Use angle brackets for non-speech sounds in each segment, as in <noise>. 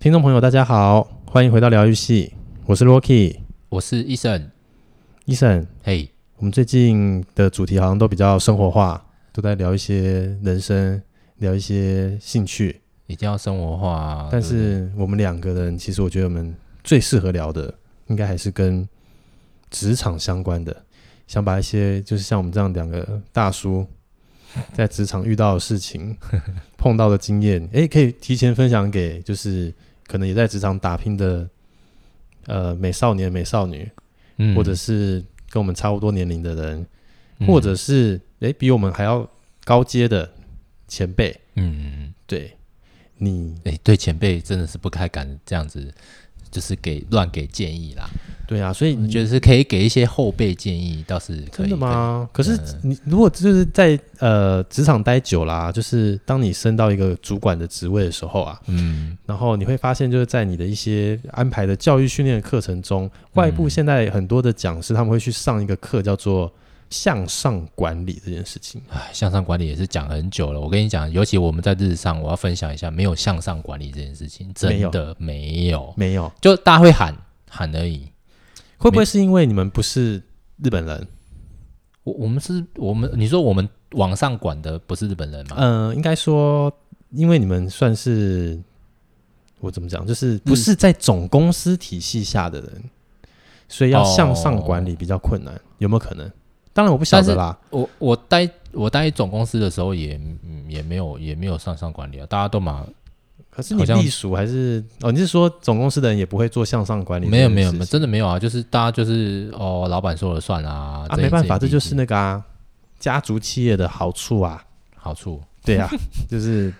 听众朋友，大家好，欢迎回到疗愈系，我是 Rocky，我是 Eason。Eason，嘿，我们最近的主题好像都比较生活化，都在聊一些人生，聊一些兴趣，一定要生活化啊。但是我们两个人，其实我觉得我们最适合聊的，应该还是跟职场相关的，想把一些就是像我们这样两个大叔在职场遇到的事情、<laughs> 碰到的经验，诶，可以提前分享给就是。可能也在职场打拼的，呃，美少年、美少女，嗯，或者是跟我们差不多年龄的人，嗯、或者是诶、欸、比我们还要高阶的前辈，嗯，对，你诶、欸，对前辈真的是不太敢这样子。就是给乱给建议啦，对啊，所以你觉得是可以给一些后辈建议，倒是可以真的吗？可是你如果就是在呃职场待久啦、啊，就是当你升到一个主管的职位的时候啊，嗯，然后你会发现就是在你的一些安排的教育训练的课程中，外部现在很多的讲师他们会去上一个课叫做。向上管理这件事情，哎，向上管理也是讲很久了。我跟你讲，尤其我们在日上，我要分享一下，没有向上管理这件事情，真的没有，没有，就大家会喊喊而已。会不会是因为你们不是日本人？我我们是我们，你说我们往上管的不是日本人吗？嗯、呃，应该说，因为你们算是我怎么讲，就是不是在总公司体系下的人，嗯、所以要向上管理比较困难，哦、有没有可能？当然我不晓得啦。我我待我待总公司的时候也，也也没有也没有向上管理啊，大家都嘛。可是你隶属还是哦？你是说总公司的人也不会做向上管理？没有没有没有，真的没有啊！就是大家就是哦，老板说了算啊。啊，没办法，这就是那个啊，家族企业的好处啊，好处。对啊，<laughs> 就是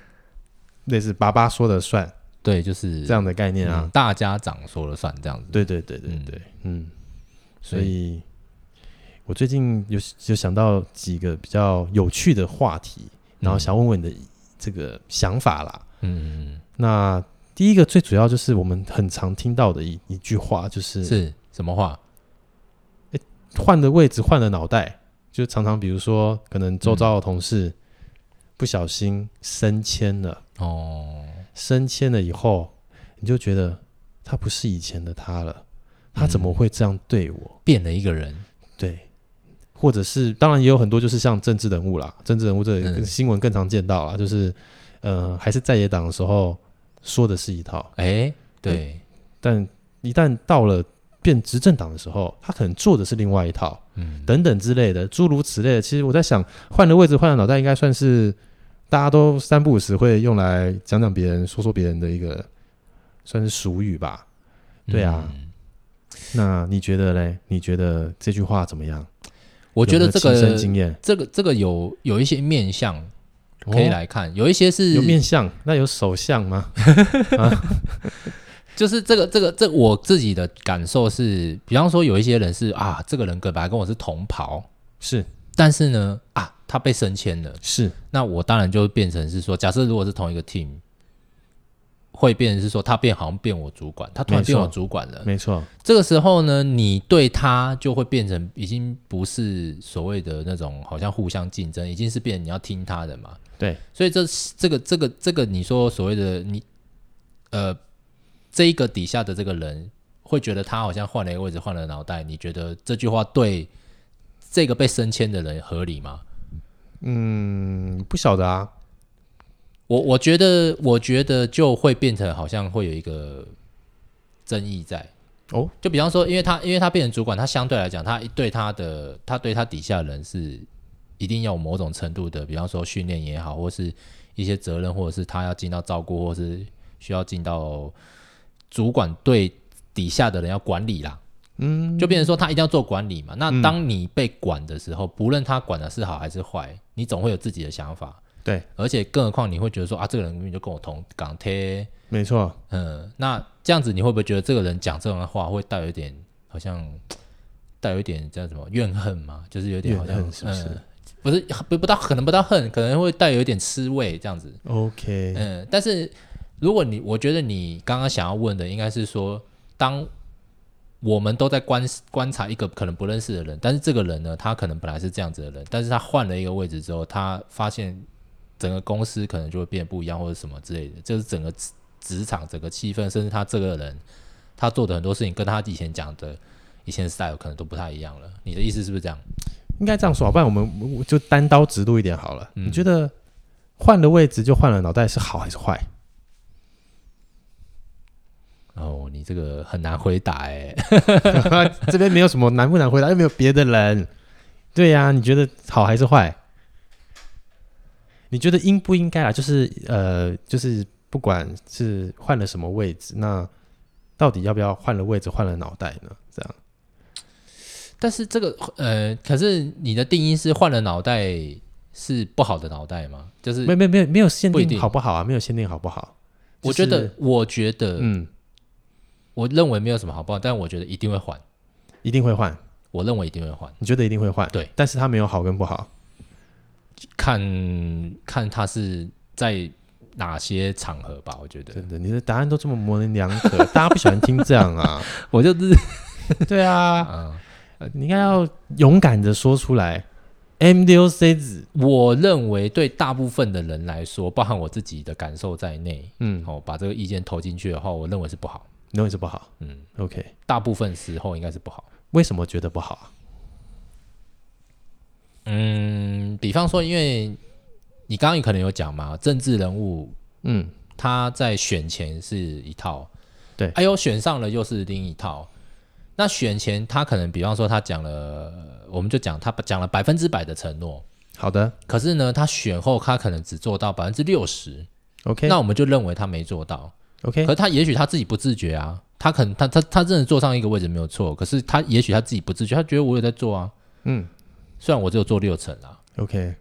类似爸爸说了算，对，就是这样的概念啊。嗯、大家长说了算，这样子。对对对对对，嗯，嗯，所以。我最近有有想到几个比较有趣的话题，然后想问问你的这个想法啦。嗯，那第一个最主要就是我们很常听到的一一句话，就是是什么话？诶，换的位置，换了脑袋，就常常比如说，可能周遭的同事不小心升迁了哦，升迁了以后，你就觉得他不是以前的他了，他怎么会这样对我？变了一个人，对。或者是，当然也有很多，就是像政治人物啦，政治人物这个新闻更常见到啊，嗯、就是，呃，还是在野党的时候说的是一套，哎、欸，对，但一旦到了变执政党的时候，他可能做的是另外一套，嗯，等等之类的，诸如此类的。其实我在想，换了位置，换了脑袋，应该算是大家都三不五时会用来讲讲别人、说说别人的一个，算是俗语吧。对啊，嗯、那你觉得嘞？你觉得这句话怎么样？我觉得这个这个这个有有一些面相可以来看，哦、有一些是有面相，那有手相吗？<laughs> 啊、就是这个这个这我自己的感受是，比方说有一些人是啊，这个人本来跟我是同袍，是，但是呢啊，他被升迁了，是，那我当然就变成是说，假设如果是同一个 team。会变成是说他变好像变我主管，他突然变我主管了，没错。这个时候呢，你对他就会变成已经不是所谓的那种好像互相竞争，已经是变成你要听他的嘛。对，所以这这个这个这个你说所谓的你呃这一个底下的这个人会觉得他好像换了一个位置，换了脑袋。你觉得这句话对这个被升迁的人合理吗？嗯，不晓得啊。我我觉得，我觉得就会变成好像会有一个争议在哦。就比方说，因为他因为他变成主管，他相对来讲，他对他的他对他底下的人是一定要有某种程度的，比方说训练也好，或是一些责任，或者是他要尽到照顾，或是需要尽到主管对底下的人要管理啦。嗯，就变成说他一定要做管理嘛。那当你被管的时候，不论他管的是好还是坏，你总会有自己的想法。对，而且更何况你会觉得说啊，这个人明明就跟我同港贴，没错，嗯，那这样子你会不会觉得这个人讲这种的话会带有一点好像带有一点叫什么怨恨嘛？就是有点好像是不是？嗯、不是不不到可能不到恨，可能会带有一点吃味这样子。OK，嗯，但是如果你我觉得你刚刚想要问的应该是说，当我们都在观观察一个可能不认识的人，但是这个人呢，他可能本来是这样子的人，但是他换了一个位置之后，他发现。整个公司可能就会变得不一样，或者什么之类的，就是整个职场整个气氛，甚至他这个人他做的很多事情，跟他以前讲的以前 style 可能都不太一样了。你的意思是不是这样？应该这样说，不然我们就单刀直入一点好了。嗯、你觉得换了位置就换了脑袋是好还是坏？哦，你这个很难回答哎，<laughs> 这边没有什么难不难回答，又没有别的人。对呀、啊，你觉得好还是坏？你觉得应不应该啊？就是呃，就是不管是换了什么位置，那到底要不要换了位置换了脑袋呢？这样。但是这个呃，可是你的定义是换了脑袋是不好的脑袋吗？就是没没没没有限定好不好啊？没有限定好不好？我觉得，我觉得，嗯，我认为没有什么好不好，但我觉得一定会换，一定会换。我认为一定会换，你觉得一定会换？对，但是它没有好跟不好。看看他是在哪些场合吧，我觉得。真的，你的答案都这么模棱两可，<laughs> 大家不喜欢听这样啊。<laughs> 我就是，<laughs> 对啊，嗯，你应该要勇敢的说出来。M 六 C 子，我认为对大部分的人来说，包含我自己的感受在内，嗯，哦，把这个意见投进去的话，我认为是不好，认为是不好，嗯，OK，大部分时候应该是不好。为什么觉得不好啊？嗯，比方说，因为你刚刚有可能有讲嘛，政治人物，嗯，他在选前是一套，对，哎呦，选上了又是另一套。那选前他可能，比方说他讲了，我们就讲他讲了百分之百的承诺，好的。可是呢，他选后他可能只做到百分之六十，OK，那我们就认为他没做到，OK。可是他也许他自己不自觉啊，他可能他他他真的坐上一个位置没有错，可是他也许他自己不自觉，他觉得我有在做啊，嗯。虽然我只有做六成啦，OK，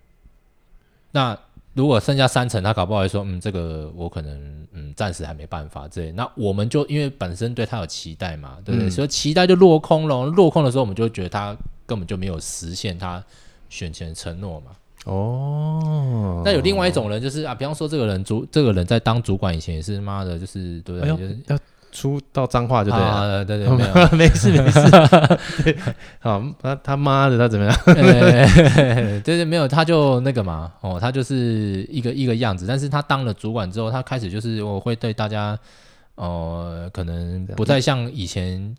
那如果剩下三成，他搞不好会说，嗯，这个我可能嗯暂时还没办法这。那我们就因为本身对他有期待嘛，对不对？嗯、所以期待就落空了。落空的时候，我们就觉得他根本就没有实现他选前承诺嘛。哦，那有另外一种人，就是啊，比方说这个人主，这个人在当主管以前也是妈的，就是对不对？哎、就是要。出到脏话就对了，啊、对对，<laughs> 没有，没事没事。<laughs> 对，好，他他妈的，他怎么样？<laughs> 对对对，没有，他就那个嘛，哦，他就是一个一个样子。但是他当了主管之后，他开始就是我会对大家，哦、呃，可能不再像以前。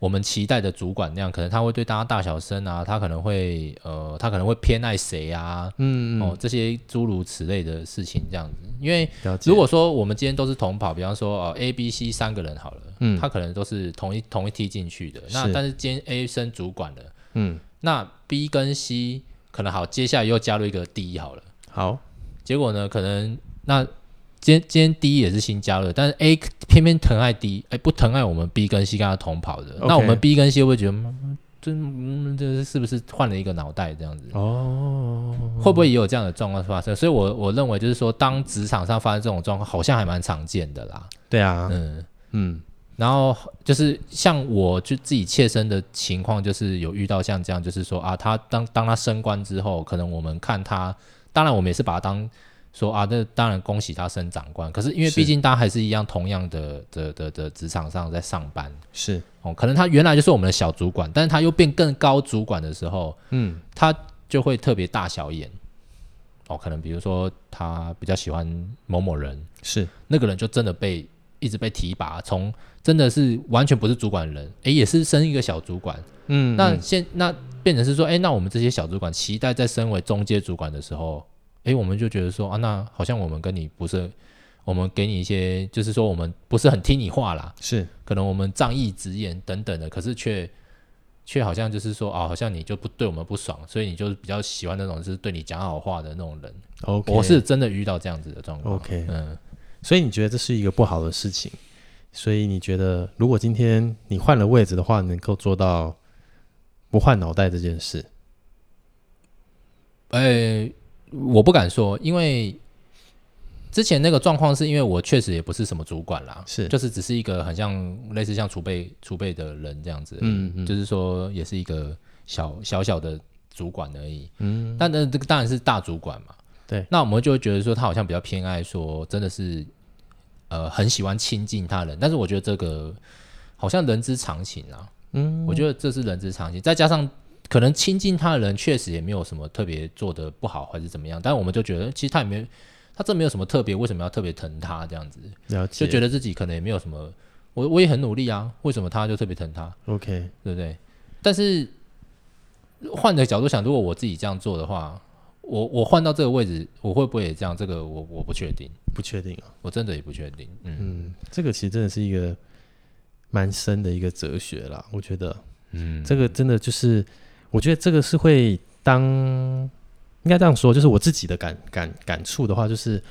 我们期待的主管那样，可能他会对大家大小声啊，他可能会呃，他可能会偏爱谁啊，嗯，嗯哦，这些诸如此类的事情这样子。因为如果说我们今天都是同跑，比方说哦 A、B、C 三个人好了，嗯，他可能都是同一同一梯进去的。那但是今天 A 升主管了，嗯，那 B 跟 C 可能好，接下来又加入一个 D 好了，好，结果呢，可能那。今天今天 D 也是新加入的，但是 A 偏偏疼爱 D，哎，不疼爱我们 B 跟 C 跟他同跑的。Okay. 那我们 B 跟 C 会不会觉得，这这是不是换了一个脑袋这样子？哦，会不会也有这样的状况发生？所以我，我我认为就是说，当职场上发生这种状况，好像还蛮常见的啦。对啊，嗯嗯，然后就是像我就自己切身的情况，就是有遇到像这样，就是说啊，他当当他升官之后，可能我们看他，当然我们也是把他当。说啊，那当然恭喜他升长官。可是因为毕竟大家还是一样同样的的的的职场上在上班，是哦，可能他原来就是我们的小主管，但是他又变更高主管的时候，嗯，他就会特别大小眼。哦，可能比如说他比较喜欢某某人，是那个人就真的被一直被提拔，从真的是完全不是主管的人，诶，也是升一个小主管，嗯，那现那变成是说，诶，那我们这些小主管期待在升为中阶主管的时候。诶，我们就觉得说啊，那好像我们跟你不是，我们给你一些，就是说我们不是很听你话啦，是，可能我们仗义直言等等的，可是却却好像就是说啊，好像你就不对我们不爽，所以你就是比较喜欢那种就是对你讲好话的那种人。OK，我是真的遇到这样子的状况。OK，嗯，所以你觉得这是一个不好的事情？所以你觉得如果今天你换了位置的话，能够做到不换脑袋这件事？诶。我不敢说，因为之前那个状况是因为我确实也不是什么主管啦，是就是只是一个很像类似像储备储备的人这样子，嗯嗯，就是说也是一个小小小的主管而已，嗯，但那这个当然是大主管嘛，对，那我们就会觉得说他好像比较偏爱说真的是呃很喜欢亲近他人，但是我觉得这个好像人之常情啊，嗯，我觉得这是人之常情，再加上。可能亲近他的人确实也没有什么特别做的不好还是怎么样，但我们就觉得其实他也没，他这没有什么特别，为什么要特别疼他这样子？了解，就觉得自己可能也没有什么，我我也很努力啊，为什么他就特别疼他？OK，对不对？但是换个角度想，如果我自己这样做的话，我我换到这个位置，我会不会也这样？这个我我不确定，不确定啊，我真的也不确定。嗯，嗯，这个其实真的是一个蛮深的一个哲学啦，我觉得，嗯，这个真的就是，我觉得这个是会当应该这样说，就是我自己的感感感触的话，就是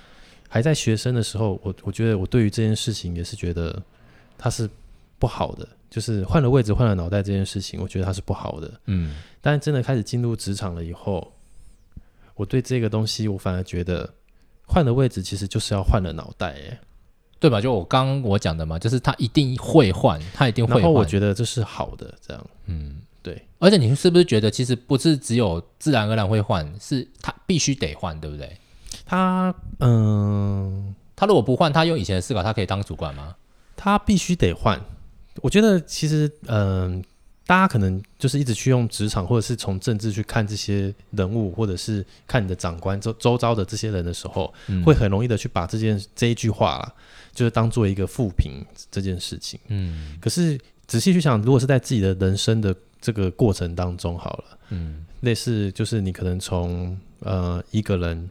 还在学生的时候，我我觉得我对于这件事情也是觉得它是不好的。就是换了位置、换了脑袋这件事情，我觉得它是不好的。嗯，但是真的开始进入职场了以后，我对这个东西，我反而觉得换了位置其实就是要换了脑袋，哎，对吧？就我刚刚我讲的嘛，就是他一定会换，他一定会换。然后我觉得这是好的，这样。嗯，对。而且你是不是觉得，其实不是只有自然而然会换，是他必须得换，对不对？他，嗯，他如果不换，他用以前的思考，他可以当主管吗？他必须得换。我觉得其实，嗯、呃，大家可能就是一直去用职场，或者是从政治去看这些人物，或者是看你的长官周周遭的这些人的时候，嗯、会很容易的去把这件这一句话啦，就是当做一个负评这件事情。嗯，可是仔细去想，如果是在自己的人生的这个过程当中，好了，嗯，类似就是你可能从呃一个人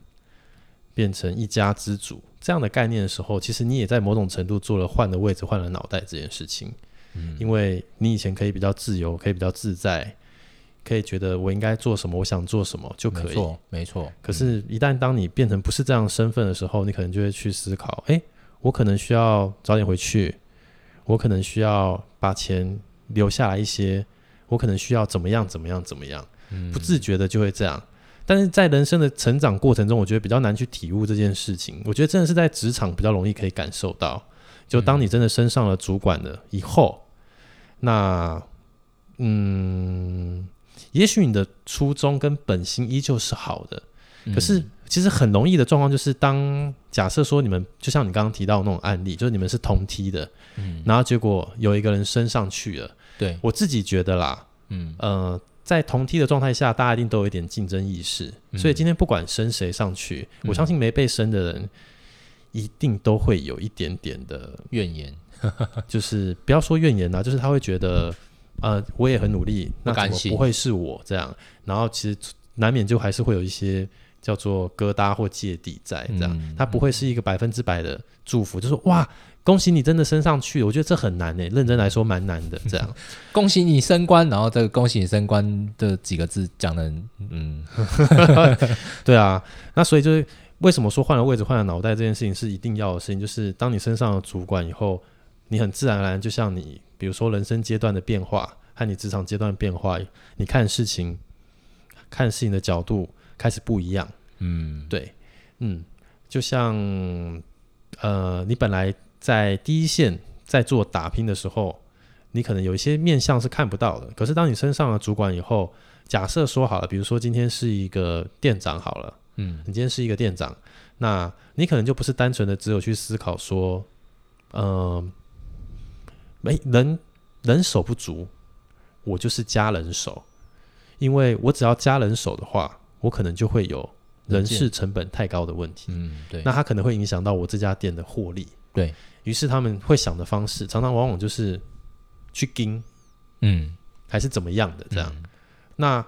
变成一家之主这样的概念的时候，其实你也在某种程度做了换的位置、换了脑袋这件事情。嗯因为你以前可以比较自由，可以比较自在，可以觉得我应该做什么，我想做什么就可以。没错，没错。可是，一旦当你变成不是这样身份的时候，你可能就会去思考：哎，我可能需要早点回去，我可能需要把钱留下来一些，我可能需要怎么样怎么样怎么样。不自觉的就会这样。但是在人生的成长过程中，我觉得比较难去体悟这件事情。我觉得真的是在职场比较容易可以感受到。就当你真的升上了主管了以后。那，嗯，也许你的初衷跟本心依旧是好的，嗯、可是其实很容易的状况就是，当假设说你们就像你刚刚提到的那种案例，就是你们是同梯的，嗯，然后结果有一个人升上去了，对，我自己觉得啦，嗯，呃，在同梯的状态下，大家一定都有一点竞争意识，嗯、所以今天不管升谁上去，嗯、我相信没被升的人一定都会有一点点的怨言。<laughs> 就是不要说怨言啦，就是他会觉得，呃，我也很努力，那怎么不会是我这样？然后其实难免就还是会有一些叫做疙瘩或芥蒂在这样，他不会是一个百分之百的祝福，就说哇，恭喜你真的升上去，我觉得这很难诶、欸，认真来说蛮难的 <laughs> 这样。恭喜你升官，然后这个恭喜你升官的几个字讲的，嗯，<laughs> 对啊，那所以就是为什么说换了位置换了脑袋这件事情是一定要的事情，就是当你升上了主管以后。你很自然而然，就像你，比如说人生阶段的变化和你职场阶段的变化，你看事情、看事情的角度开始不一样。嗯，对，嗯，就像呃，你本来在第一线在做打拼的时候，你可能有一些面相是看不到的。可是当你升上了主管以后，假设说好了，比如说今天是一个店长好了，嗯，你今天是一个店长，那你可能就不是单纯的只有去思考说，嗯、呃。没人人手不足，我就是加人手，因为我只要加人手的话，我可能就会有人事成本太高的问题。嗯，对，那它可能会影响到我这家店的获利。对，于是他们会想的方式，常常往往就是去盯，嗯，还是怎么样的这样。嗯，那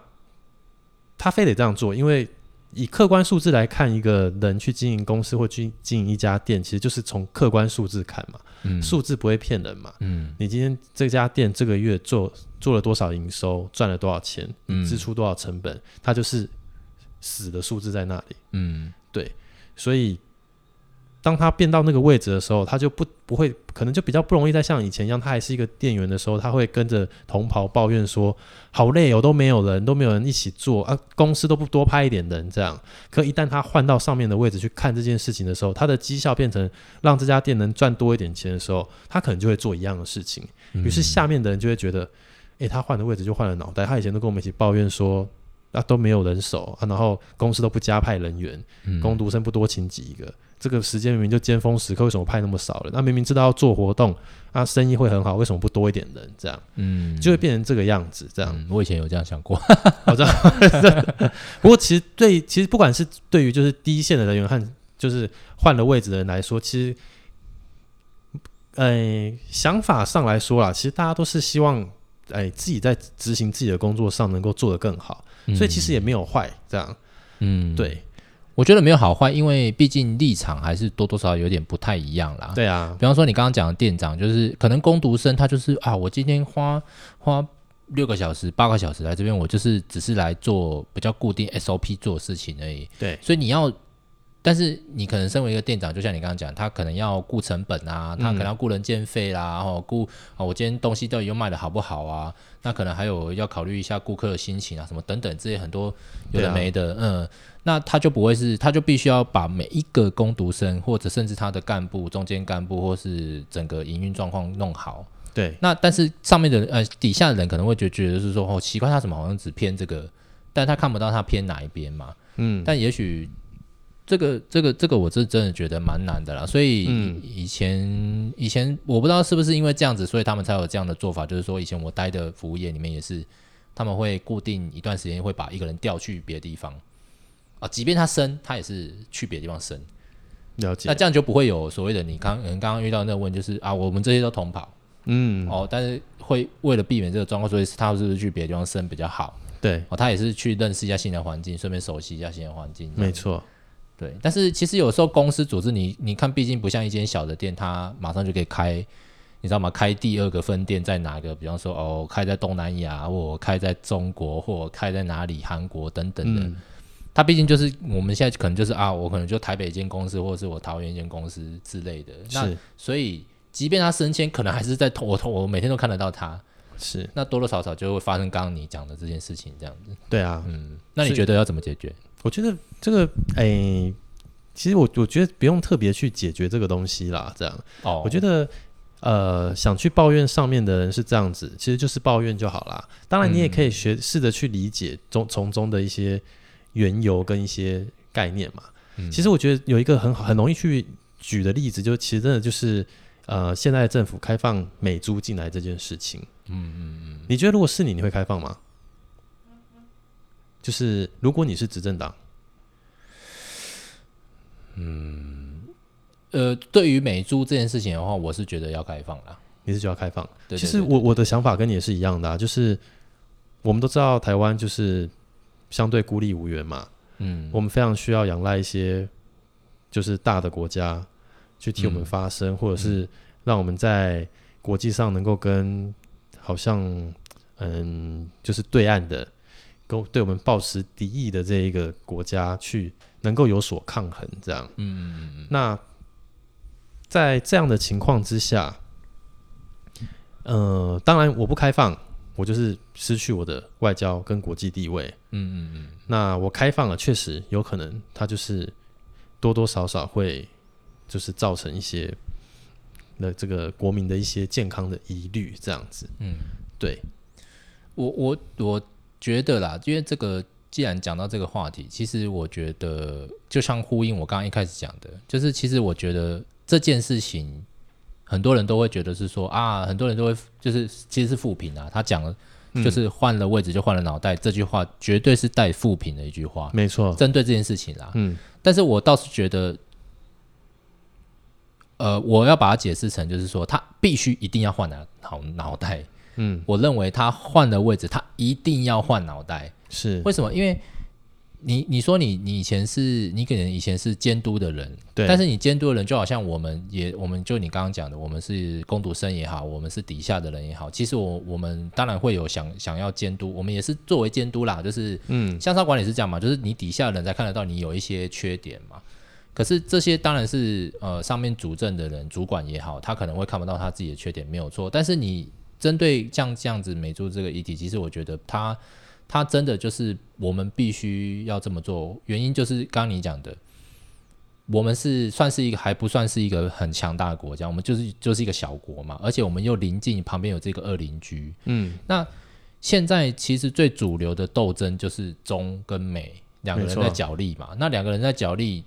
他非得这样做，因为。以客观数字来看，一个人去经营公司或去经营一家店，其实就是从客观数字看嘛。嗯，数字不会骗人嘛。嗯，你今天这家店这个月做做了多少营收，赚了多少钱，你支出多少成本，嗯，它就是死的数字在那里。嗯，对，所以。当他变到那个位置的时候，他就不不会，可能就比较不容易再像以前一样，他还是一个店员的时候，他会跟着同袍抱怨说：“好累哦，都没有人，都没有人一起做啊，公司都不多派一点人这样。”可一旦他换到上面的位置去看这件事情的时候，他的绩效变成让这家店能赚多一点钱的时候，他可能就会做一样的事情。于是下面的人就会觉得：“诶，他换的位置就换了脑袋。他以前都跟我们一起抱怨说。”啊，都没有人手啊，然后公司都不加派人员，嗯、工读生不多请几个，这个时间明明就尖峰时刻，为什么派那么少人？那明明知道要做活动，啊，生意会很好，为什么不多一点人？这样，嗯，就会变成这个样子。这样，嗯、我以前有这样想过，我知道。<laughs> 不过其实对，其实不管是对于就是第一线的人员和就是换了位置的人来说，其实，呃，想法上来说啦，其实大家都是希望，哎，自己在执行自己的工作上能够做得更好，嗯、所以其实也没有坏这样。嗯，对。我觉得没有好坏，因为毕竟立场还是多多少少有点不太一样啦。对啊，比方说你刚刚讲的店长，就是可能工读生他就是啊，我今天花花六个小时、八个小时来这边，我就是只是来做比较固定 SOP 做事情而已。对，所以你要。但是你可能身为一个店长，就像你刚刚讲，他可能要顾成本啊，他可能要顾人件费啦，然后顾啊，我今天东西到底又卖的好不好啊？那可能还有要考虑一下顾客的心情啊，什么等等这些很多有的没的，啊、嗯，那他就不会是，他就必须要把每一个工读生或者甚至他的干部、中间干部或是整个营运状况弄好。对，那但是上面的呃底下的人可能会觉觉得是说哦，奇怪，他怎么好像只偏这个，但他看不到他偏哪一边嘛，嗯，但也许。这个这个这个我是真的觉得蛮难的啦，所以以前、嗯、以前我不知道是不是因为这样子，所以他们才有这样的做法，就是说以前我待的服务业里面也是，他们会固定一段时间会把一个人调去别的地方啊，即便他升，他也是去别的地方升。了解。那这样就不会有所谓的你刚刚刚遇到那个问，就是啊，我们这些都同跑，嗯，哦，但是会为了避免这个状况，所以他是不是去别的地方升比较好？对，哦，他也是去认识一下新的环境，顺便熟悉一下新的环境。没错。对，但是其实有时候公司组织你，你看，毕竟不像一间小的店，它马上就可以开，你知道吗？开第二个分店在哪个？比方说，哦，开在东南亚，或开在中国，或开在哪里？韩国等等的。嗯、它毕竟就是我们现在可能就是啊，我可能就台北一间公司，或者是我桃园一间公司之类的。是那所以，即便他升迁，可能还是在我我每天都看得到他。是。那多多少少就会发生刚刚你讲的这件事情，这样子。对啊。嗯。那你觉得要怎么解决？我觉得这个，哎、欸，其实我我觉得不用特别去解决这个东西啦。这样，哦，我觉得，呃，想去抱怨上面的人是这样子，其实就是抱怨就好啦。当然，你也可以学试着去理解中从中的一些缘由跟一些概念嘛。嗯、其实我觉得有一个很好很容易去举的例子，就其实真的就是，呃，现在政府开放美猪进来这件事情。嗯嗯嗯，你觉得如果是你，你会开放吗？就是如果你是执政党，嗯，呃，对于美猪这件事情的话，我是觉得要开放啦。你是觉得要开放？对对对对，其实我我的想法跟你也是一样的啊，就是我们都知道台湾就是相对孤立无援嘛，嗯，我们非常需要仰赖一些就是大的国家去替我们发声，嗯、或者是让我们在国际上能够跟好像嗯，就是对岸的。对我们抱持敌意的这一个国家去能够有所抗衡，这样，嗯嗯嗯。那在这样的情况之下，呃，当然我不开放，我就是失去我的外交跟国际地位，嗯嗯嗯。那我开放了，确实有可能，它就是多多少少会就是造成一些那这个国民的一些健康的疑虑，这样子，嗯，对，我我我。觉得啦，因为这个既然讲到这个话题，其实我觉得就像呼应我刚刚一开始讲的，就是其实我觉得这件事情很多人都会觉得是说啊，很多人都会就是其实是负评啊。他讲了就是换了位置就换了脑袋，嗯、这句话绝对是带负评的一句话，没错，针对这件事情啦。嗯，但是我倒是觉得，呃，我要把它解释成就是说，他必须一定要换脑脑脑袋。嗯，我认为他换的位置，他一定要换脑袋。是为什么？因为你你说你你以前是你可能以前是监督的人，对。但是你监督的人就好像我们也，我们就你刚刚讲的，我们是工读生也好，我们是底下的人也好，其实我我们当然会有想想要监督，我们也是作为监督啦，就是嗯，向上管理是这样嘛，就是你底下的人才看得到你有一些缺点嘛。可是这些当然是呃上面主政的人，主管也好，他可能会看不到他自己的缺点，没有错。但是你。针对像这样子美猪这个议题，其实我觉得它它真的就是我们必须要这么做，原因就是刚刚你讲的，我们是算是一个还不算是一个很强大的国家，我们就是就是一个小国嘛，而且我们又临近旁边有这个二邻居，嗯，那现在其实最主流的斗争就是中跟美两个人在角力嘛，那两个人在角力，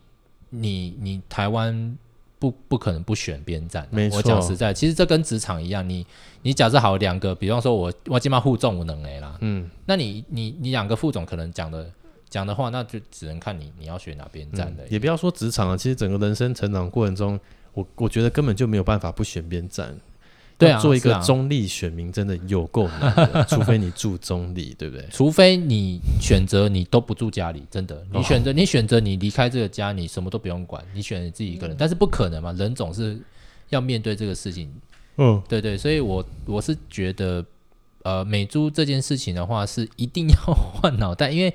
你你台湾。不不可能不选边站，没错。我讲实在，其实这跟职场一样，你你假设好两个，比方说我我起码副总无能 A 啦，嗯，那你你你两个副总可能讲的讲的话，那就只能看你你要选哪边站的、嗯。也不要说职场了，其实整个人生成长过程中，我我觉得根本就没有办法不选边站。对啊，做一个中立选民真的有够难的，啊、<laughs> 除非你住中立，对不对？除非你选择你都不住家里，真的，你选择、哦、你选择你离开这个家，你什么都不用管，你选择你自己一个人，但是不可能嘛，人总是要面对这个事情。嗯，对对，所以我我是觉得，呃，美猪这件事情的话，是一定要换脑袋，因为。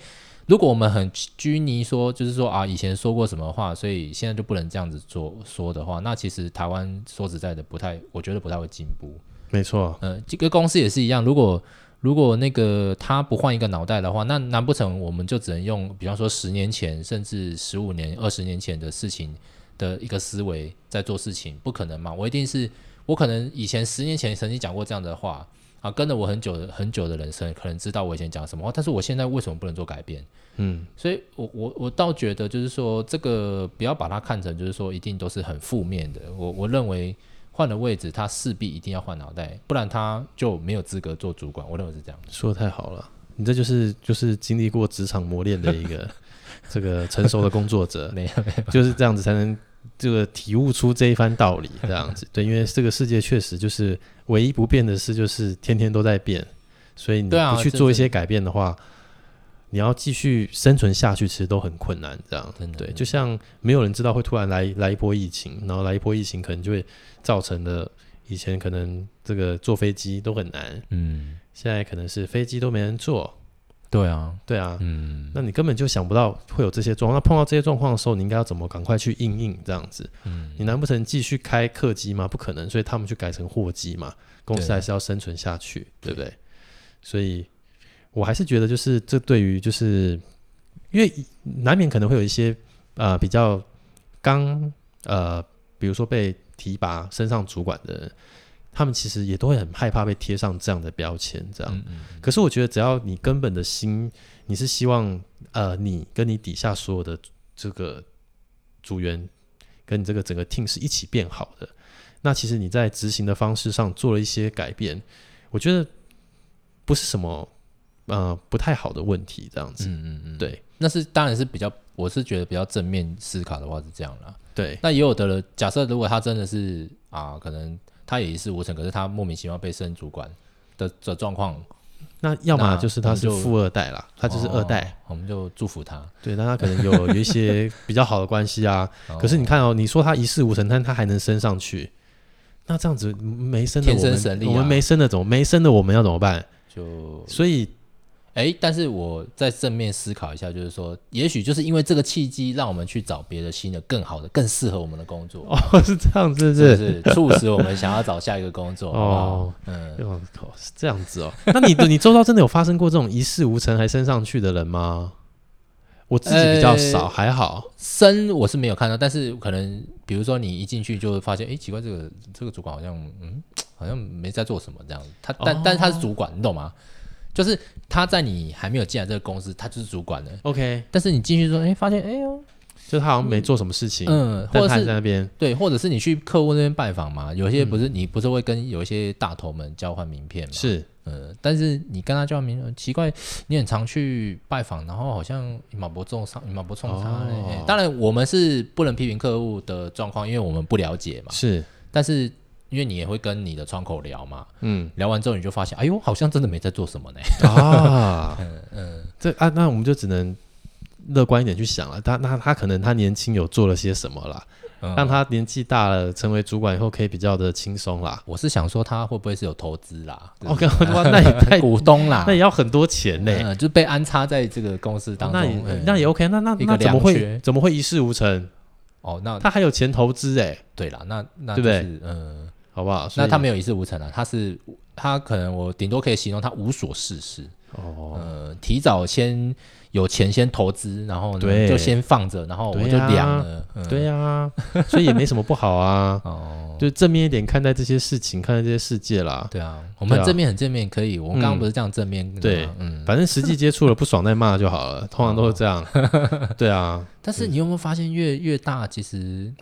如果我们很拘泥说，就是说啊，以前说过什么话，所以现在就不能这样子做说的话，那其实台湾说实在的不太，我觉得不太会进步。没错，嗯、呃，这个公司也是一样，如果如果那个他不换一个脑袋的话，那难不成我们就只能用，比方说十年前甚至十五年、二十年前的事情的一个思维在做事情？不可能嘛，我一定是我可能以前十年前曾经讲过这样的话。啊，跟了我很久的很久的人生，可能知道我以前讲什么话，但是我现在为什么不能做改变？嗯，所以我我我倒觉得，就是说这个不要把它看成就是说一定都是很负面的。我我认为换了位置，他势必一定要换脑袋，不然他就没有资格做主管。我认为是这样。说的太好了，你这就是就是经历过职场磨练的一个 <laughs> 这个成熟的工作者，没有没有，就是这样子才能。这个体悟出这一番道理，这样子 <laughs> 对，因为这个世界确实就是唯一不变的事，就是天天都在变，所以你不去做一些改变的话，你要继续生存下去，其实都很困难。这样对，就像没有人知道会突然来来一波疫情，然后来一波疫情可能就会造成的，以前可能这个坐飞机都很难，嗯，现在可能是飞机都没人坐。对啊，对啊，嗯，那你根本就想不到会有这些状况。那碰到这些状况的时候，你应该要怎么赶快去应应这样子？嗯，你难不成继续开客机吗？不可能，所以他们去改成货机嘛。公司还是要生存下去，对，对不对？所以我还是觉得，就是这对于就是因为难免可能会有一些呃比较刚呃，比如说被提拔升上主管的人。他们其实也都会很害怕被贴上这样的标签，这样。嗯嗯嗯。可是我觉得，只要你根本的心，你是希望，呃，你跟你底下所有的这个组员，跟你这个整个 team 是一起变好的，那其实你在执行的方式上做了一些改变，我觉得不是什么呃不太好的问题，这样子。嗯嗯嗯。对，那是当然是比较，我是觉得比较正面思考的话是这样啦。对。那也有的人，假设如果他真的是啊，可能。他也一事无成，可是他莫名其妙被升主管的的状况，那要么就是他是富二代啦，他就是二代，哦，我们就祝福他。对，那他可能有 <laughs> 有一些比较好的关系啊。可是你看哦，你说他一事无成，但他还能升上去，那这样子没升的我们，天生神力啊，我们没升的怎么没升的我们要怎么办？就所以。哎，但是我在正面思考一下，就是说，也许就是因为这个契机，让我们去找别的新的、更好的、更适合我们的工作。哦，是这样子，是是，是促使我们想要找下一个工作。哦，嗯，是这样子哦。那你你周遭真的有发生过这种一事无成还升上去的人吗？我自己比较少，还好升我是没有看到，但是可能比如说你一进去就会发现，哎，奇怪，这个这个主管好像嗯，好像没在做什么这样子。他但、哦、但是他是主管，你懂吗？就是他在你还没有进来这个公司，他就是主管的。OK，但是你进去之后，哎，发现，哎呦，就他好像没做什么事情，嗯，或者是在那边，对，或者是你去客户那边拜访嘛，有些不是、嗯、你不是会跟有一些大头们交换名片嘛？是，嗯，但是你跟他交换名片，奇怪，你很常去拜访，然后好像马不重上，马不冲差嘞。当然，我们是不能批评客户的状况，因为我们不了解嘛。是，但是。因为你也会跟你的窗口聊嘛，嗯，聊完之后你就发现，哎呦，好像真的没在做什么呢。<laughs> 啊，<laughs> 嗯嗯，这啊，那我们就只能乐观一点去想了。他那他可能他年轻有做了些什么啦，嗯、让他年纪大了成为主管以后可以比较的轻松啦。我是想说他会不会是有投资啦？OK，<laughs> 哇，那也太股东啦，那也要很多钱呢、嗯，就被安插在这个公司当中，那也、嗯、那也 OK，那那那怎么会怎么会一事无成？哦，那他还有钱投资哎，对啦，那那、就是、对不对？嗯。好不好？那他没有一事无成啊，他是他可能我顶多可以形容他无所事事哦，呃，提早先有钱先投资，然后呢就先放着，然后我就凉了，对呀，所以也没什么不好啊，<laughs> 哦，就正面一点看待这些事情，看待这些世界啦，对啊，我们正面很正面可以，我们刚刚不是这样正面，对，嗯，反正实际接触了不爽再骂就好了，通常都是这样，对啊，<laughs> 但是你有没有发现越越大其实。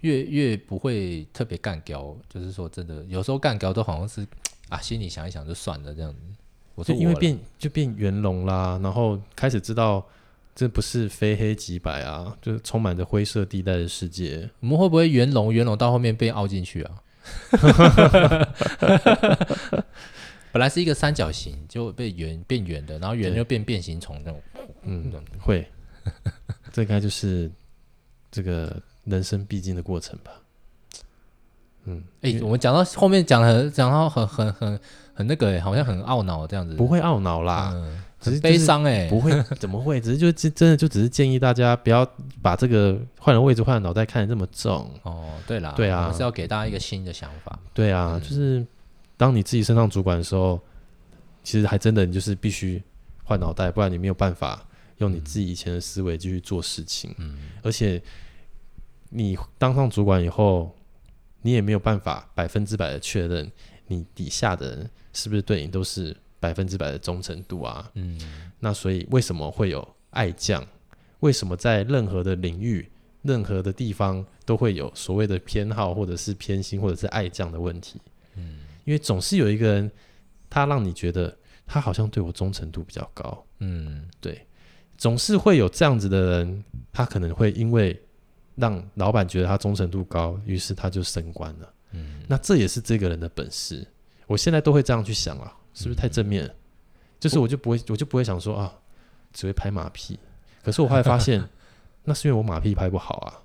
越越不会特别干譙，就是说真的，有时候干譙都好像是啊，心里想一想就算了这样子。我说因为变就变圆融啦，然后开始知道这不是非黑即白啊，就是充满着灰色地带的世界。我们会不会圆融圆融到后面被凹进去啊？<laughs> 本来是一个三角形，就被圆变圆的，然后圆又变变形虫那种。嗯，会，<laughs> 这应该就是这个人生必经的过程吧。嗯，哎、欸，我们讲到后面讲很讲到很很很很那个、欸，好像很懊恼这样子。不会懊恼啦，嗯、只是悲伤哎、欸，不会，<laughs> 怎么会？只是就真的就只是建议大家不要把这个换了位置换了脑袋看得这么重。哦，对啦，对啊，我是要给大家一个新的想法。对啊，嗯、就是当你自己升上主管的时候，其实还真的你就是必须换脑袋，不然你没有办法用你自己以前的思维继续做事情。嗯，而且你当上主管以后。你也没有办法百分之百的确认你底下的人是不是对你都是百分之百的忠诚度啊？嗯，那所以为什么会有爱将？为什么在任何的领域、任何的地方都会有所谓的偏好，或者是偏心，或者是爱将的问题？嗯，因为总是有一个人，他让你觉得他好像对我忠诚度比较高。嗯，对，总是会有这样子的人，他可能会因为。让老板觉得他忠诚度高，于是他就升官了。嗯，那这也是这个人的本事。我现在都会这样去想啊，是不是太正面？嗯、就是我就不会，我就不会想说啊，只会拍马屁。可是我后来发现，<laughs> 那是因为我马屁拍不好啊。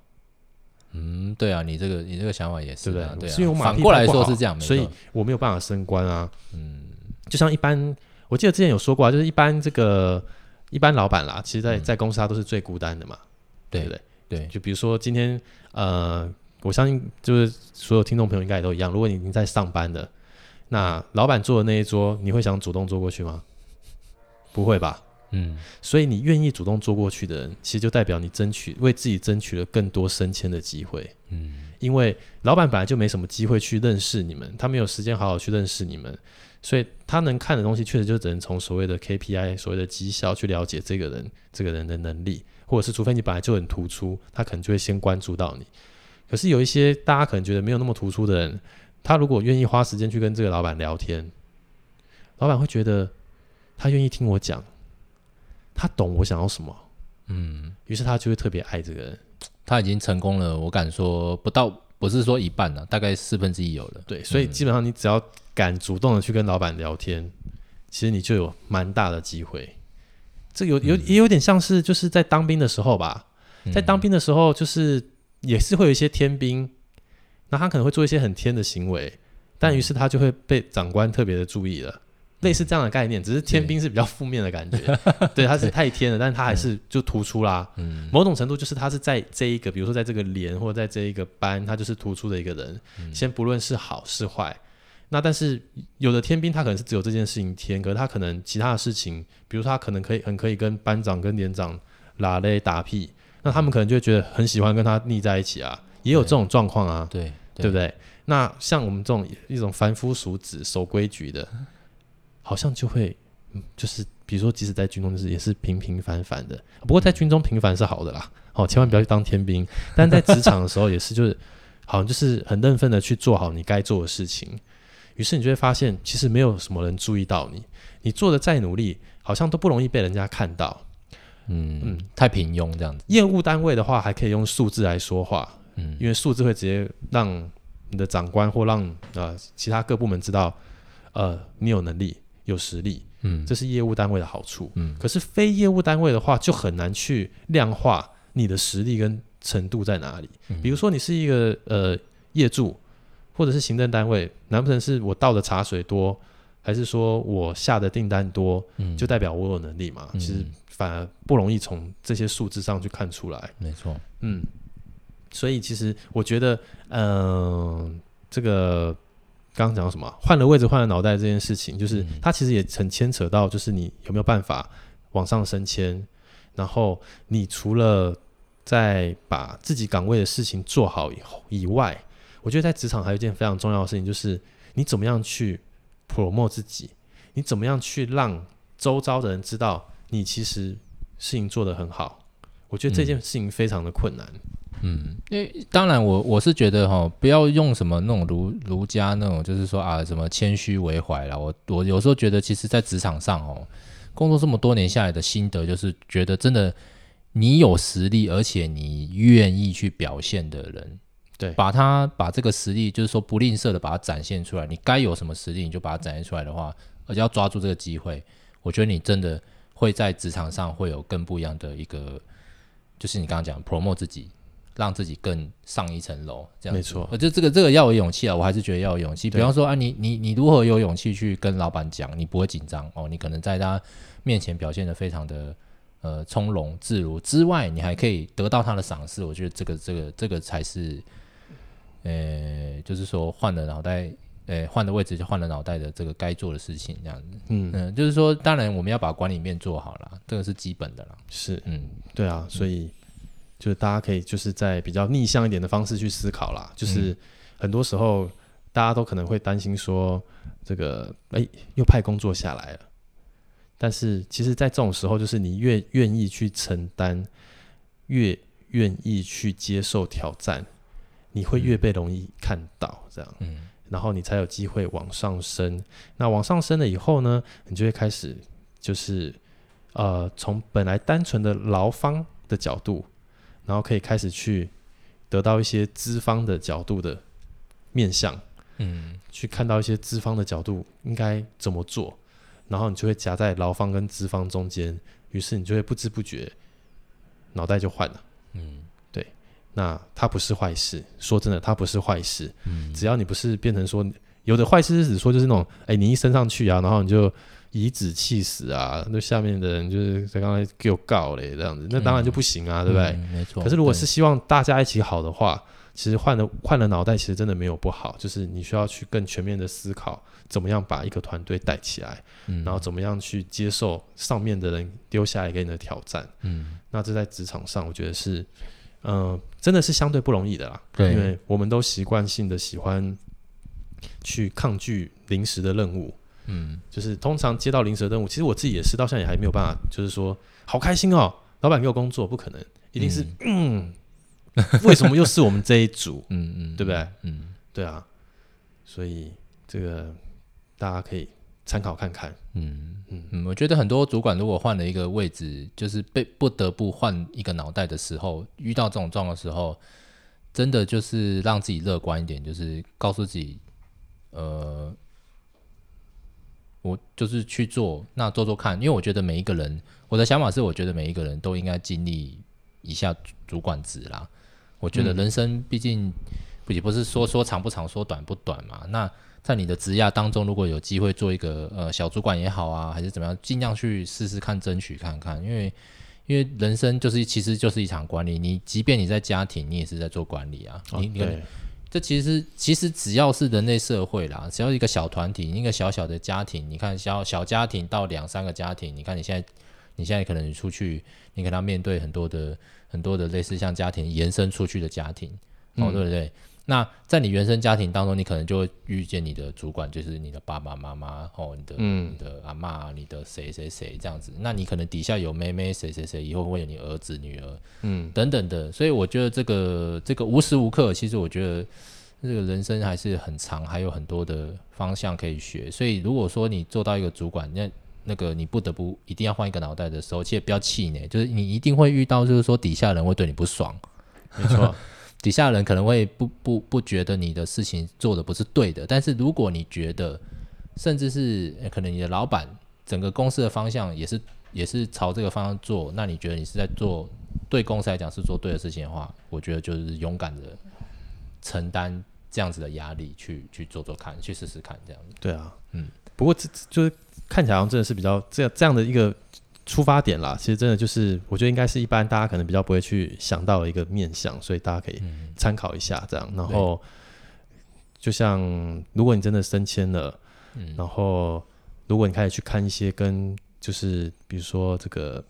嗯，对啊，你这个你这个想法也是对不对？对啊，是因为我马屁过来说是这样，所以我没有办法升官啊。嗯，就像一般，我记得之前有说过啊，就是一般这个一般老板啦，其实在，在、嗯、在公司他都是最孤单的嘛，对不对？对，就比如说今天，呃，我相信就是所有听众朋友应该也都一样。如果你已经在上班的，那老板坐的那一桌，你会想主动坐过去吗？不会吧？嗯，所以你愿意主动坐过去的人，其实就代表你争取为自己争取了更多升迁的机会。嗯，因为老板本来就没什么机会去认识你们，他没有时间好好去认识你们，所以他能看的东西确实就只能从所谓的 KPI、所谓的绩效去了解这个人这个人的能力。或者是除非你本来就很突出，他可能就会先关注到你。可是有一些大家可能觉得没有那么突出的人，他如果愿意花时间去跟这个老板聊天，老板会觉得他愿意听我讲，他懂我想要什么，嗯，于是他就会特别爱这个人。他已经成功了，我敢说不到，不是说一半了，大概四分之一有了。对，所以基本上你只要敢主动的去跟老板聊天，嗯，其实你就有蛮大的机会。这有有也有点像是就是在当兵的时候吧，在当兵的时候就是也是会有一些天兵，那他可能会做一些很天的行为，但于是他就会被长官特别的注意了，类似这样的概念，只是天兵是比较负面的感觉，<laughs> 对，他是太天了，但是他还是就突出啦，某种程度就是他是在这一个，比如说在这个连或者在这一个班，他就是突出的一个人，先不论是好是坏。那但是有的天兵他可能是只有这件事情天，可是他可能其他的事情，比如说他可能可以很可以跟班长跟连长拉嘞打屁，那他们可能就会觉得很喜欢跟他腻在一起啊，也有这种状况啊，对对，对不对？那像我们这种一种凡夫俗子守规矩的，好像就会就是比如说即使在军中就是也是平平凡凡的，不过在军中平凡是好的啦，哦，千万不要去当天兵，<laughs> 但在职场的时候也是就是好像就是很认份的去做好你该做的事情。于是你就会发现，其实没有什么人注意到你，你做的再努力，好像都不容易被人家看到。嗯嗯，太平庸这样子。业务单位的话，还可以用数字来说话。嗯，因为数字会直接让你的长官或让呃其他各部门知道，呃，你有能力、有实力。嗯，这是业务单位的好处。嗯，可是非业务单位的话，就很难去量化你的实力跟程度在哪里。嗯，比如说，你是一个呃业主。或者是行政单位，难不成是我倒的茶水多，还是说我下的订单多，嗯，就代表我有能力嘛？嗯、其实反而不容易从这些数字上去看出来。没错，嗯，所以其实我觉得，嗯、呃，这个刚刚讲到什么，换了位置换了脑袋这件事情，就是它其实也很牵扯到，就是你有没有办法往上升迁，然后你除了在把自己岗位的事情做好以后以外。我觉得在职场还有一件非常重要的事情，就是你怎么样去 promote 自己，你怎么样去让周遭的人知道你其实事情做得很好。我觉得这件事情非常的困难。嗯，因为当然我我是觉得哈，不要用什么那种儒儒家那种，就是说啊什么谦虚为怀啦。我我有时候觉得，其实，在职场上哦，工作这么多年下来的心得，就是觉得真的你有实力，而且你愿意去表现的人，对，把它把这个实力，就是说不吝啬的把它展现出来。你该有什么实力，你就把它展现出来的话，而且要抓住这个机会，我觉得你真的会在职场上会有更不一样的一个，就是你刚刚讲 promote 自己，让自己更上一层楼，这样没错。而就这个这个要有勇气啊，我还是觉得要有勇气。比方说啊，你你你如何有勇气去跟老板讲，你不会紧张哦，你可能在他面前表现的非常的。呃，从容自如之外，你还可以得到他的赏识。我觉得这个、这个、这个才是，呃，就是说换了脑袋，呃，换的位置就换了脑袋的这个该做的事情，这样子。嗯就是说，当然我们要把管理面做好了，这个是基本的了。是，嗯，对啊，所以就是大家可以就是在比较逆向一点的方式去思考啦。就是很多时候大家都可能会担心说，这个哎，又派工作下来了。但是，其实，在这种时候，就是你越愿意去承担，越愿意去接受挑战，你会越被容易看到，这样，嗯，然后你才有机会往上升。那往上升了以后呢，你就会开始，就是，呃，从本来单纯的劳方的角度，然后可以开始去得到一些资方的角度的面向，嗯，去看到一些资方的角度应该怎么做。然后你就会夹在劳方跟资方中间，于是你就会不知不觉脑袋就换了。嗯，对，那它不是坏事。说真的，它不是坏事。嗯，只要你不是变成说，有的坏事是指说就是那种，哎，你一升上去啊，然后你就以子气死啊，那下面的人就是在刚才给我告嘞这样子，那当然就不行啊，嗯、对不对？嗯、没错。可是如果是希望大家一起好的话，其实换了换了脑袋，其实真的没有不好，就是你需要去更全面的思考，怎么样把一个团队带起来，嗯，然后怎么样去接受上面的人丢下来给你的挑战，嗯，那这在职场上，我觉得是，嗯、呃，真的是相对不容易的啦，对，因为我们都习惯性的喜欢去抗拒临时的任务，嗯，就是通常接到临时的任务，其实我自己也是到现在也还没有办法，就是说好开心哦，老板给我工作，不可能，一定是嗯。嗯为什么又是我们这一组？<laughs> 嗯嗯，对不对？嗯，对啊，所以这个大家可以参考看看。嗯嗯嗯，我觉得很多主管如果换了一个位置，就是被不得不换一个脑袋的时候，遇到这种状况的时候，真的就是让自己乐观一点，就是告诉自己，呃，我就是去做，那做做看。因为我觉得每一个人，我的想法是，我觉得每一个人都应该经历一下主管职啦。我觉得人生毕竟不也不是说说长不长，说短不短嘛。那在你的职涯当中，如果有机会做一个呃小主管也好啊，还是怎么样，尽量去试试看，争取看看。因为因为人生就是其实就是一场管理。你即便你在家庭，你也是在做管理啊。你你这其实其实只要是人类社会啦，只要一个小团体，一个小小的家庭，你看小小家庭到两三个家庭，你看你现在你现在可能你出去，你可能要面对很多的。很多的类似像家庭延伸出去的家庭，哦，对不对？那在你原生家庭当中，你可能就会遇见你的主管，就是你的爸爸妈妈，哦，你的、嗯、你的阿妈，你的谁谁谁这样子。那你可能底下有妹妹，谁谁谁，以后会有你儿子、女儿，嗯，等等的。所以我觉得这个这个无时无刻，其实我觉得这个人生还是很长，还有很多的方向可以学。所以如果说你做到一个主管，那那个你不得不一定要换一个脑袋的时候，其实不要气馁，就是你一定会遇到，就是说底下人会对你不爽，没错，<laughs> 底下人可能会不不不觉得你的事情做的不是对的，但是如果你觉得，甚至是可能你的老板整个公司的方向也是也是朝这个方向做，那你觉得你是在做对公司来讲是做对的事情的话，我觉得就是勇敢的承担这样子的压力去去做做看，去试试看这样子。对啊，嗯，不过这就是。看起来好像真的是比较这样这样的一个出发点啦，其实真的就是我觉得应该是一般大家可能比较不会去想到的一个面向，所以大家可以参考一下这样。然后就像如果你真的升迁了，然后如果你开始去看一些跟就是比如说这个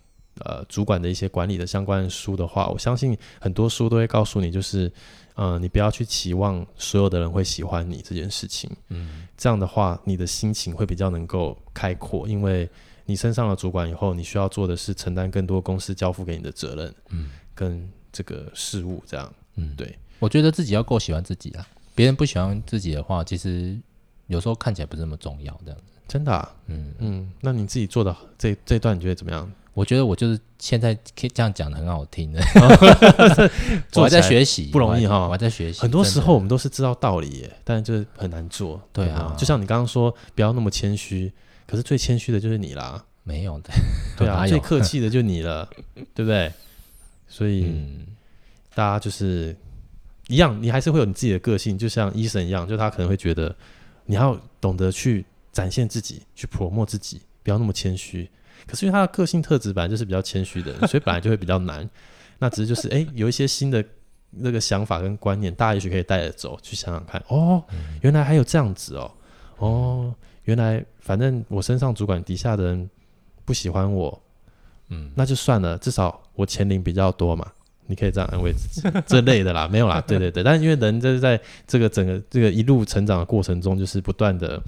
呃主管的一些管理的相关的书的话，我相信很多书都会告诉你就是。嗯、呃，你不要去期望所有的人会喜欢你这件事情。嗯，这样的话，你的心情会比较能够开阔，因为你升上了主管以后，你需要做的是承担更多公司交付给你的责任，嗯，跟这个事务这样。嗯，对，我觉得自己要够喜欢自己啊，别人不喜欢自己的话，其实有时候看起来不是那么重要。这样子，真的、啊？嗯嗯，那你自己做的这这段你觉得怎么样？我觉得我就是现在可以这样讲的很好听的，<laughs> 我还在学习，不容易哈，我还在学习。很多时候我们都是知道道理耶，但是就是很难做。对啊，就像你刚刚说，不要那么谦虚，可是最谦虚的就是你啦。没有的，对啊，<laughs> 最客气的就你了，<laughs> 对不对？所以、嗯、大家就是一样，你还是会有你自己的个性，就像医生一样，就他可能会觉得你要懂得去展现自己，去 promote 自己，不要那么谦虚。可是因为他的个性特质本来就是比较谦虚的，<laughs> 所以本来就会比较难。那只是就是哎、欸，有一些新的那个想法跟观念，大家也许可以带着走，去想想看。哦，原来还有这样子哦。哦，原来反正我升上主管底下的人不喜欢我，嗯，那就算了，至少我钱领比较多嘛。你可以这样安慰自己，这类的啦，<laughs> 没有啦，对对对。但是因为人就是在这个整个这个一路成长的过程中，就是不断的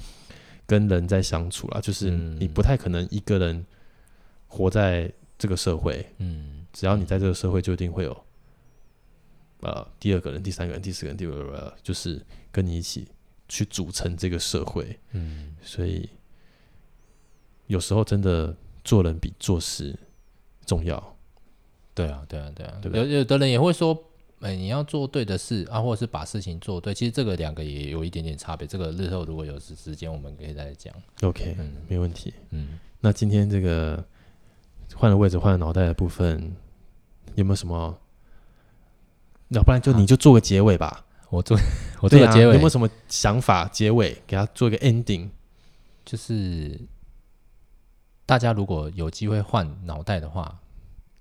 跟人在相处啦，就是你不太可能一个人。活在这个社会，嗯，只要你在这个社会，就一定会有，呃，第二个人、第三个人、第四个人、第五个人，就是跟你一起去组成这个社会，嗯，所以有时候真的做人比做事重要。对啊，对啊，对啊？有有的人也会说，哎，你要做对的事啊，或者是把事情做对。其实这个两个也有一点点差别。这个日后如果有时时间，我们可以再讲。OK，嗯，没问题。嗯，那今天这个。换了位置，换了脑袋的部分，有没有什么？要不然就你就做个结尾吧。啊、我做，<laughs> 我做个结尾、啊。有没有什么想法？结尾给他做一个 ending，就是大家如果有机会换脑袋的话，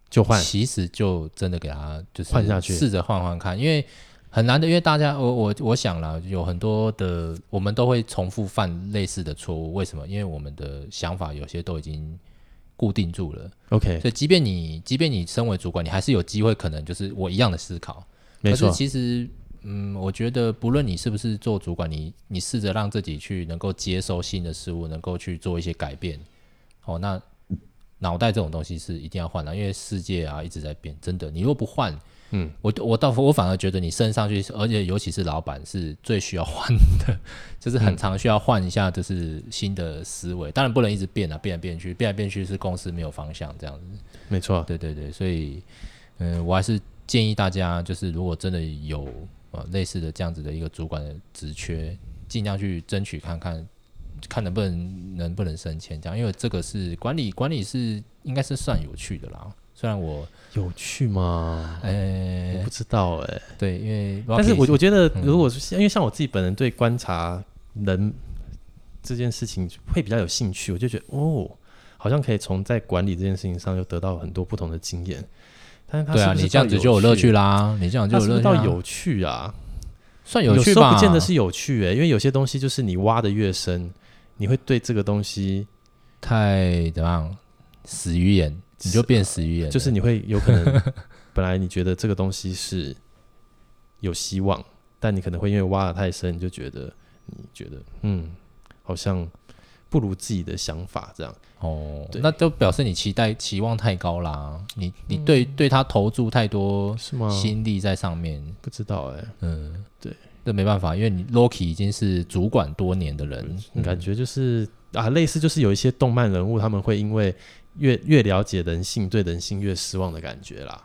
就换。其实就真的给他就是换下去，试着换换看，因为很难的。因为大家，我我我想了，有很多的，我们都会重复犯类似的错误。为什么？因为我们的想法有些都已经。固定住了，OK，所以即便你即便你身为主管，你还是有机会可能就是我一样的思考，没错。其实，嗯，我觉得不论你是不是做主管，你你试着让自己去能够接收新的事物，能够去做一些改变。哦，那脑袋这种东西是一定要换的，因为世界啊一直在变，真的。你如果不换，嗯，我我倒我反而觉得你升上去，而且尤其是老板是最需要换的，就是很常需要换一下，就是新的思维。嗯、当然不能一直变啊，变来变去，变来变去是公司没有方向这样子。没错，对对对，所以嗯，我还是建议大家，就是如果真的有呃类似的这样子的一个主管的职缺，尽量去争取看看，看能不能能不能升迁这样，因为这个是管理管理是应该是算有趣的啦。虽然我有趣吗？哎、欸，我不知道哎、欸。对，因为但是我我觉得，如果是因为像我自己本人对观察人这件事情会比较有兴趣，我就觉得哦，好像可以从在管理这件事情上又得到很多不同的经验。但是他是是，对啊，你这样子就有乐趣啦，你这样就有乐趣到有趣啊，算有趣吧？有时候不见得是有趣诶、欸，因为有些东西就是你挖的越深，你会对这个东西太怎么样死鱼眼。你就变死鱼眼，就是你会有可能，<laughs> 本来你觉得这个东西是有希望，但你可能会因为挖的太深，你就觉得你觉得嗯，好像不如自己的想法这样。哦，对，那就表示你期待期望太高啦，你你对、嗯、对他投注太多是吗？心力在上面，不知道哎、欸，嗯，对，这没办法，因为你 Loki 已经是主管多年的人，嗯、感觉就是啊，类似就是有一些动漫人物，他们会因为。越越了解人性，对人性越失望的感觉啦，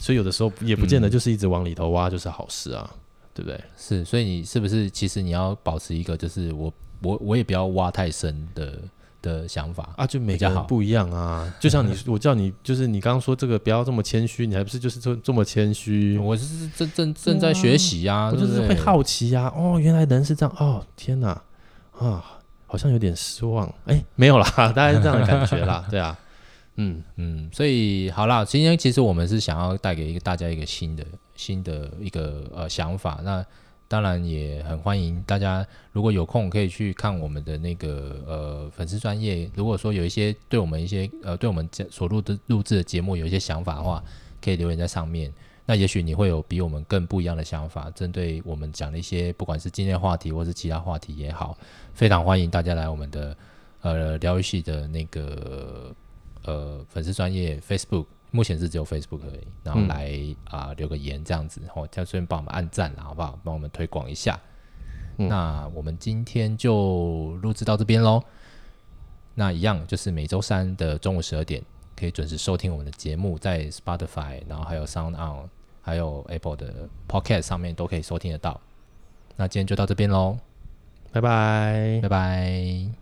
所以有的时候也不见得就是一直往里头挖就是好事啊，嗯、对不对？是，所以你是不是其实你要保持一个就是我我我也不要挖太深的的想法啊，就每个人不一样啊，<laughs> 就像你我叫你就是你刚刚说这个不要这么谦虚，你还不是就是这这么谦虚？我是正正正在学习呀、啊，我就是会好奇呀、啊，哦，原来人是这样哦，天哪啊，好像有点失望，哎，没有啦，<laughs> 大概是这样的感觉啦，<laughs> 对啊。嗯嗯，所以好啦，今天其实我们是想要带给一个大家一个新的新的一个呃想法。那当然也很欢迎大家，如果有空可以去看我们的那个呃粉丝专业。如果说有一些对我们一些呃对我们所录的录制的节目有一些想法的话，可以留言在上面。那也许你会有比我们更不一样的想法，针对我们讲的一些不管是今天话题或是其他话题也好，非常欢迎大家来我们的呃疗愈系的那个。呃，粉丝专业 Facebook 目前是只有 Facebook 而已，然后来啊、嗯呃、留个言这样子，然后这样顺便帮我们按赞啦，好不好？帮我们推广一下。嗯、那我们今天就录制到这边喽。那一样就是每周三的中午十二点，可以准时收听我们的节目，在 Spotify，然后还有 Sound On，还有 Apple 的 Podcast 上面都可以收听得到。那今天就到这边喽，拜拜，拜拜。